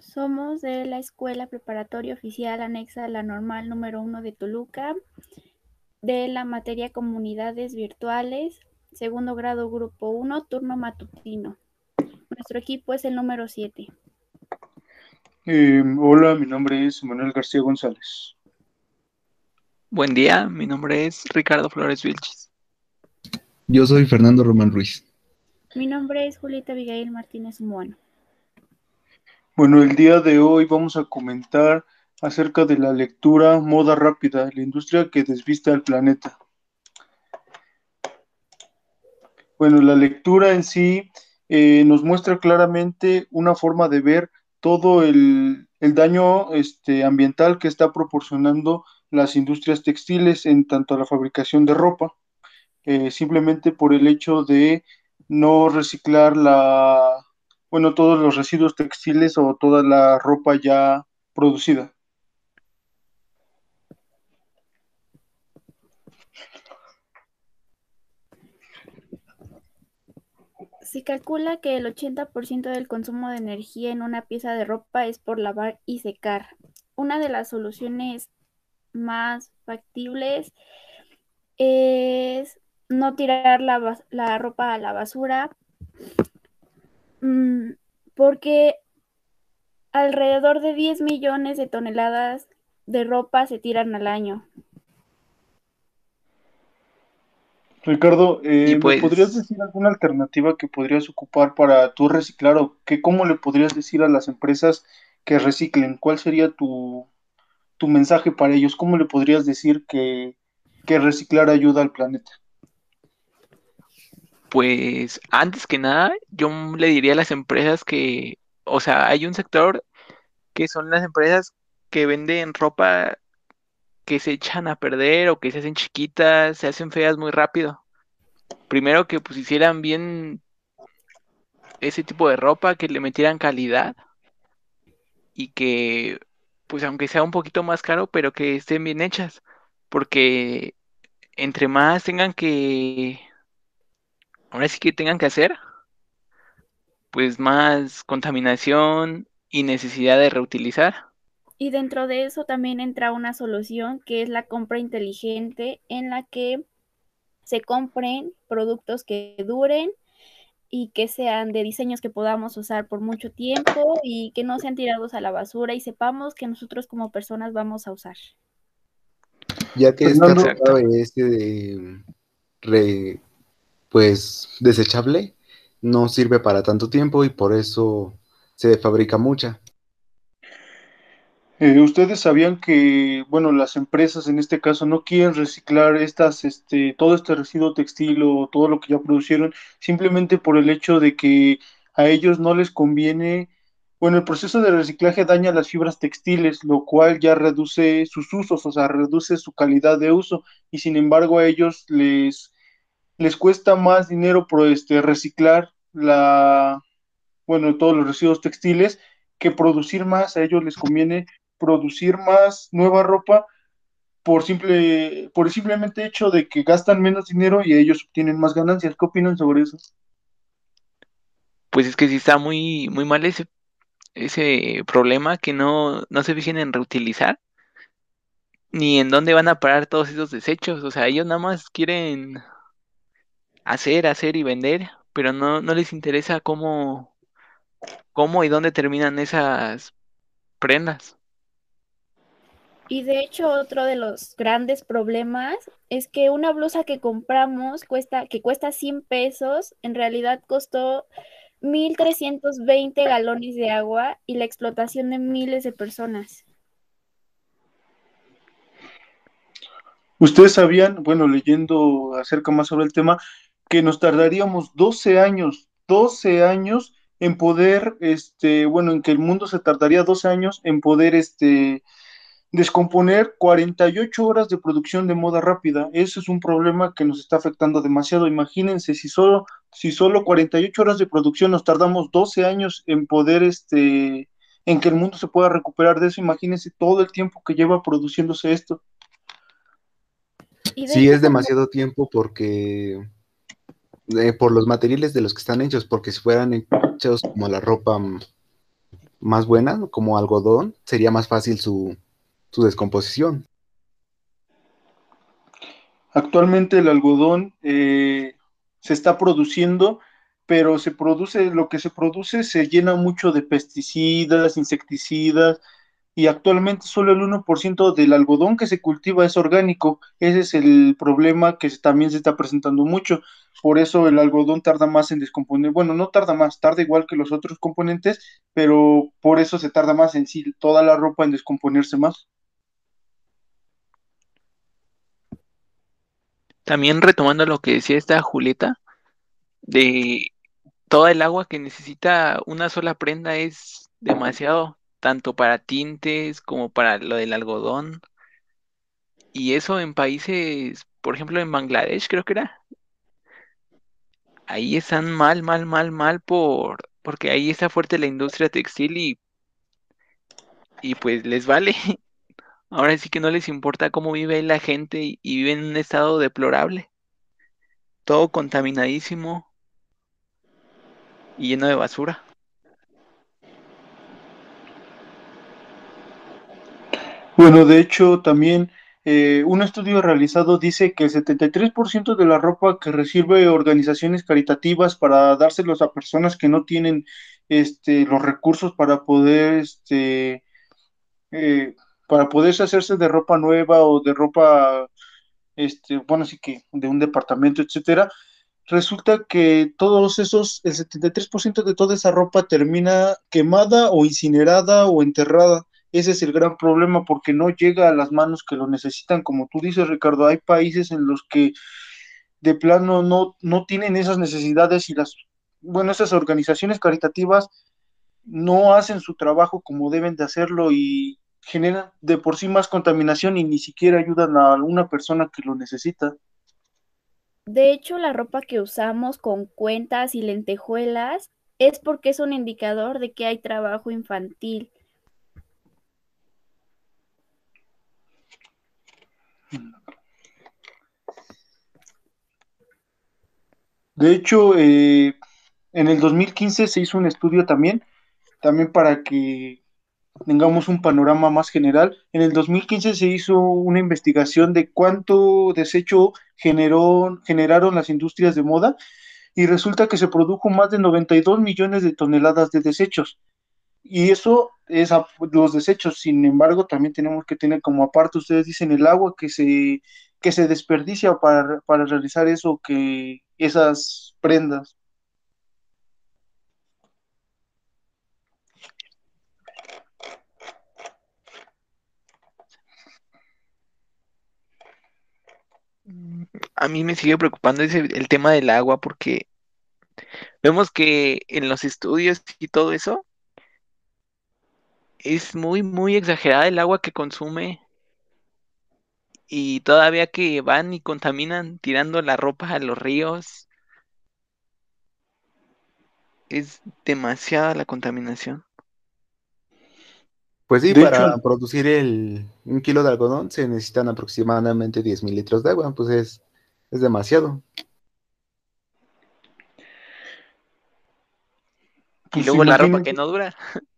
Somos de la Escuela Preparatoria Oficial anexa a la Normal número 1 de Toluca, de la materia Comunidades Virtuales, segundo grado Grupo 1, turno matutino. Nuestro equipo es el número 7. Eh, hola, mi nombre es Manuel García González. Buen día, mi nombre es Ricardo Flores Vilchis. Yo soy Fernando Román Ruiz. Mi nombre es Julieta Abigail Martínez Moano. Bueno, el día de hoy vamos a comentar acerca de la lectura Moda Rápida, la industria que desviste al planeta. Bueno, la lectura en sí eh, nos muestra claramente una forma de ver todo el, el daño este, ambiental que está proporcionando las industrias textiles en tanto a la fabricación de ropa, eh, simplemente por el hecho de no reciclar la, bueno, todos los residuos textiles o toda la ropa ya producida. Se calcula que el 80% del consumo de energía en una pieza de ropa es por lavar y secar. Una de las soluciones más factibles es no tirar la, la ropa a la basura, porque alrededor de 10 millones de toneladas de ropa se tiran al año. Ricardo, eh, Y ¿me pues- podrías decir alguna alternativa que podrías ocupar para tú reciclar o que cómo le podrías decir a las empresas que reciclen? ¿Cuál sería tu, tu mensaje para ellos? ¿Cómo le podrías decir que, que reciclar ayuda al planeta? Pues antes que nada, yo le diría a las empresas que, o sea, hay un sector que son las empresas que venden ropa que se echan a perder o que se hacen chiquitas, se hacen feas muy rápido. Primero que pues hicieran bien ese tipo de ropa, que le metieran calidad y que pues aunque sea un poquito más caro, pero que estén bien hechas, porque entre más tengan que, ahora sí que tengan que hacer, pues más contaminación y necesidad de reutilizar. Y dentro de eso también entra una solución que es la compra inteligente en la que se compren productos que duren y que sean de diseños que podamos usar por mucho tiempo y que no sean tirados a la basura y sepamos que nosotros como personas vamos a usar. Ya que esta Fernando. ropa es de, re- pues desechable, no sirve para tanto tiempo y por eso se fabrica mucha. Eh, ¿ustedes sabían que, bueno, las empresas en este caso no quieren reciclar estas, este, todo este residuo textil o todo lo que ya producieron, simplemente por el hecho de que a ellos no les conviene, bueno, el proceso de reciclaje daña las fibras textiles, lo cual ya reduce sus usos, o sea, reduce su calidad de uso, y sin embargo a ellos les, les cuesta más dinero por este, reciclar la, bueno, todos los residuos textiles que producir más, a ellos les conviene producir más nueva ropa por simple, por el simplemente hecho de que gastan menos dinero y ellos obtienen más ganancias. ¿Qué opinan sobre eso? Pues es que sí está muy, muy mal ese, ese problema que no, no se fijen en reutilizar, ni en dónde van a parar todos esos desechos. O sea, ellos nada más quieren hacer, hacer y vender, pero no, no les interesa cómo, cómo y dónde terminan esas prendas. Y de hecho, otro de los grandes problemas es que una blusa que compramos cuesta, que cuesta 100 pesos, en realidad costó 1.320 galones de agua y la explotación de miles de personas. Ustedes sabían, bueno, leyendo acerca más sobre el tema, que nos tardaríamos 12 años, 12 años en poder, este, bueno, en que el mundo se tardaría 12 años en poder, este, descomponer 48 horas de producción de moda rápida. Eso es un problema que nos está afectando demasiado. Imagínense, si solo, si solo 48 horas de producción nos tardamos 12 años en poder, este, en que el mundo se pueda recuperar de eso, imagínense todo el tiempo que lleva produciéndose esto. Sí, es demasiado tiempo porque eh, por los materiales de los que están hechos, porque si fueran hechos como la ropa más buena, como algodón, sería más fácil su, su descomposición. Actualmente el algodón eh, se está produciendo, pero se produce, lo que se produce se llena mucho de pesticidas, insecticidas, y actualmente solo el 1% del algodón que se cultiva es orgánico. Ese es el problema que también se está presentando mucho. Por eso el algodón tarda más en descomponer. Bueno, no tarda más, tarda igual que los otros componentes, pero por eso se tarda más en sí toda la ropa en descomponerse más. También retomando lo que decía esta Julieta, de toda el agua que necesita una sola prenda es demasiado, tanto para tintes como para lo del algodón. Y eso en países, por ejemplo en Bangladesh creo que era. Ahí están mal, mal, mal, mal por porque ahí está fuerte la industria textil y y pues les vale. Ahora sí que no les importa cómo vive la gente y, y vive en un estado deplorable. Todo contaminadísimo y lleno de basura. Bueno, de hecho, también eh, un estudio realizado dice que el 73% de la ropa que recibe organizaciones caritativas para dárselos a personas que no tienen este, los recursos para poder, este, eh, para poderse hacerse de ropa nueva o de ropa, este, bueno, así que de un departamento, etcétera, resulta que todos esos, el 73% de toda esa ropa termina quemada o incinerada o enterrada. Ese es el gran problema porque no llega a las manos que lo necesitan. Como tú dices, Ricardo, hay países en los que de plano no, no tienen esas necesidades y las, bueno, esas organizaciones caritativas no hacen su trabajo como deben de hacerlo y generan de por sí más contaminación y ni siquiera ayudan a una persona que lo necesita. De hecho, la ropa que usamos con cuentas y lentejuelas es porque es un indicador de que hay trabajo infantil. De hecho, eh, en el 2015 se hizo un estudio también, también para que tengamos un panorama más general. En el 2015 se hizo una investigación de cuánto desecho generó, generaron las industrias de moda y resulta que se produjo más de 92 millones de toneladas de desechos. Y eso es a, los desechos, sin embargo, también tenemos que tener como aparte, ustedes dicen, el agua que se, que se desperdicia para, para realizar eso, que esas prendas. A mí me sigue preocupando ese, el tema del agua porque vemos que en los estudios y todo eso es muy, muy exagerada el agua que consume y todavía que van y contaminan tirando la ropa a los ríos. Es demasiada la contaminación. Pues sí, De para hecho- producir el, un kilo de algodón se necesitan aproximadamente 10 mil litros de agua, pues es, es demasiado. Y Pues luego la ropa que no dura.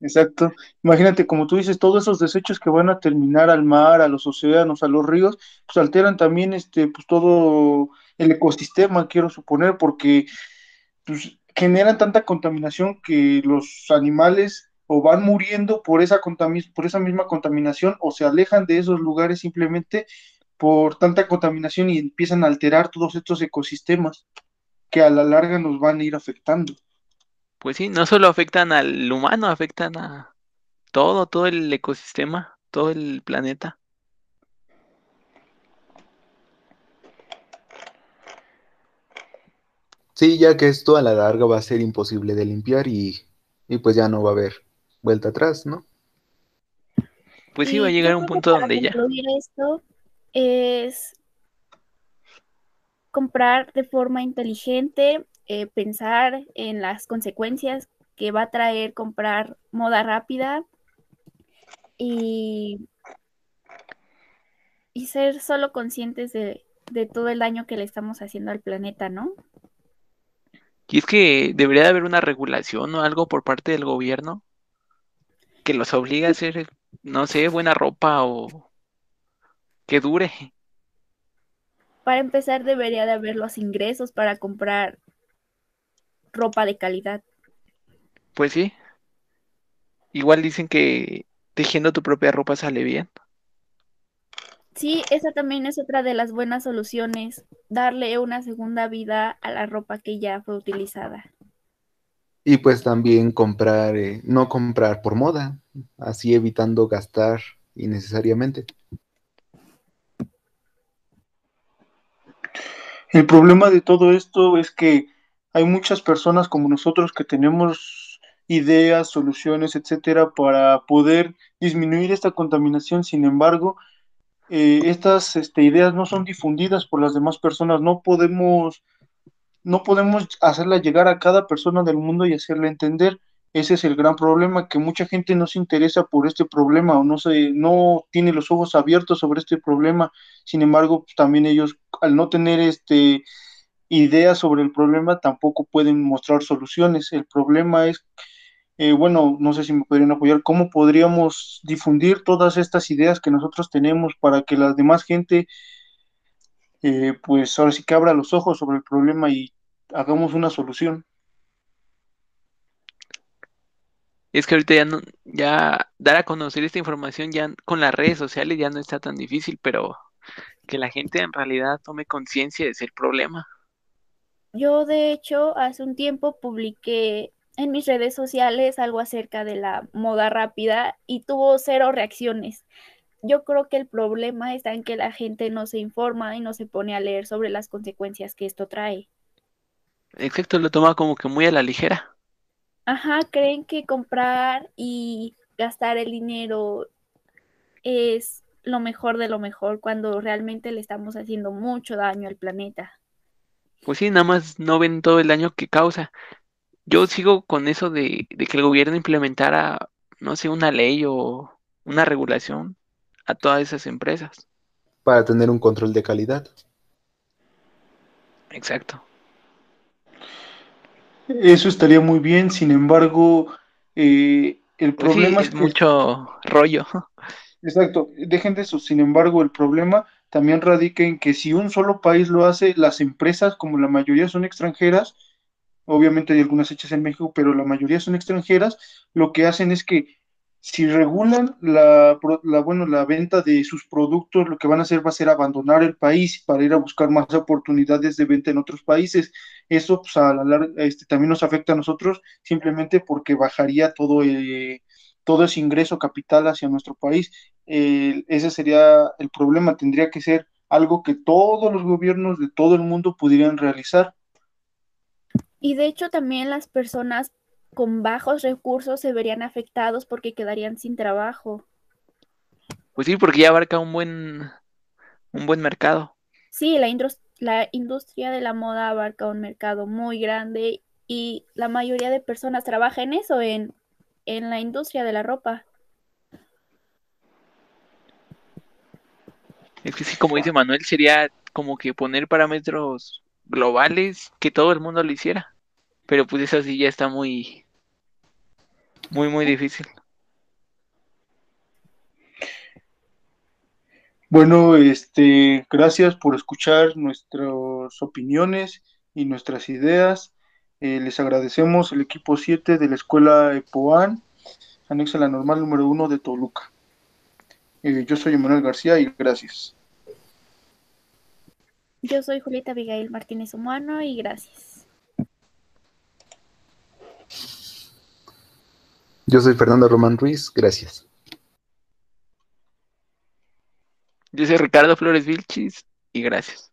Exacto. Imagínate, como tú dices, todos esos desechos que van a terminar al mar, a los océanos, a los ríos, pues alteran también este, pues todo el ecosistema, quiero suponer, porque pues, generan tanta contaminación que los animales o van muriendo por esa por esa misma contaminación o se alejan de esos lugares simplemente por tanta contaminación y empiezan a alterar todos estos ecosistemas que a la larga nos van a ir afectando. Pues sí, no solo afectan al humano, afectan a todo, todo el ecosistema, todo el planeta. Sí, ya que esto a la larga va a ser imposible de limpiar y, y pues ya no va a haber vuelta atrás, ¿no? Pues sí, va a llegar yo un punto donde ya. esto es comprar de forma inteligente, eh, pensar en las consecuencias que va a traer comprar moda rápida y, y ser solo conscientes de, de todo el daño que le estamos haciendo al planeta, ¿no? Y es que debería de haber una regulación o algo por parte del gobierno que los obliga a hacer, no sé, buena ropa o que dure. Para empezar, debería de haber los ingresos para comprar ropa de calidad. Pues sí. Igual dicen que tejiendo tu propia ropa sale bien. Sí, esa también es otra de las buenas soluciones, darle una segunda vida a la ropa que ya fue utilizada. Y pues también comprar, eh, no comprar por moda, así evitando gastar innecesariamente. El problema de todo esto es que hay muchas personas como nosotros que tenemos ideas, soluciones, etcétera, para poder disminuir esta contaminación. Sin embargo, eh, estas este, ideas no son difundidas por las demás personas. No podemos, no podemos hacerla llegar a cada persona del mundo y hacerla entender. Ese es el gran problema, que mucha gente no se interesa por este problema o no se, no tiene los ojos abiertos sobre este problema. Sin embargo, pues, también ellos, al no tener este ideas sobre el problema, tampoco pueden mostrar soluciones. El problema es, eh, bueno, no sé si me podrían apoyar, cómo podríamos difundir todas estas ideas que nosotros tenemos para que la demás gente, eh, pues ahora sí que abra los ojos sobre el problema y hagamos una solución. Es que ahorita ya no, ya dar a conocer esta información ya con las redes sociales ya no está tan difícil, pero que la gente en realidad tome conciencia de ese problema. Yo, de hecho, hace un tiempo publiqué en mis redes sociales algo acerca de la moda rápida y tuvo cero reacciones. Yo creo que el problema está en que la gente no se informa y no se pone a leer sobre las consecuencias que esto trae. Exacto, lo toma como que muy a la ligera. Ajá, creen que comprar y gastar el dinero es lo mejor de lo mejor cuando realmente le estamos haciendo mucho daño al planeta. Pues sí, nada más no ven todo el daño que causa. Yo sigo con eso de, de que el gobierno implementara, no sé, una ley o una regulación a todas esas empresas. Para tener un control de calidad. Exacto. Eso estaría muy bien, sin embargo, eh, el Pues sí, problema es es que, mucho rollo. exacto, dejen de eso, sin embargo, el problema también radica en que si un solo país lo hace, las empresas, como la mayoría son extranjeras, obviamente hay algunas hechas en México, pero la mayoría son extranjeras, lo que hacen es que si regulan la, la, bueno, la venta de sus productos, lo que van a hacer va a ser abandonar el país para ir a buscar más oportunidades de venta en otros países. Eso pues, a la este, también nos afecta a nosotros simplemente porque bajaría todo, eh, todo ese ingreso capital hacia nuestro país. Eh, ese sería el problema, tendría que ser algo que todos los gobiernos de todo el mundo pudieran realizar. Y de hecho también las personas con bajos recursos se verían afectados porque quedarían sin trabajo. Pues sí, porque ya abarca un buen, un buen mercado. Sí, la, indus- la industria de la moda abarca un mercado muy grande y la mayoría de personas trabaja en eso, en, en la industria de la ropa. Es que sí, como dice Manuel, sería como que poner parámetros globales que todo el mundo lo hiciera. Pero pues eso sí ya está muy, muy, muy difícil. Bueno, este, gracias por escuchar nuestras opiniones y nuestras ideas. Eh, les agradecemos el equipo 7 de la escuela EPOAN, anexo a la normal número 1 de Toluca. Eh, yo soy Emanuel García y gracias. Yo soy Julieta Abigail Martínez Humano y gracias. Yo soy Fernando Román Ruiz, gracias. Yo soy Ricardo Flores Vilchis y gracias.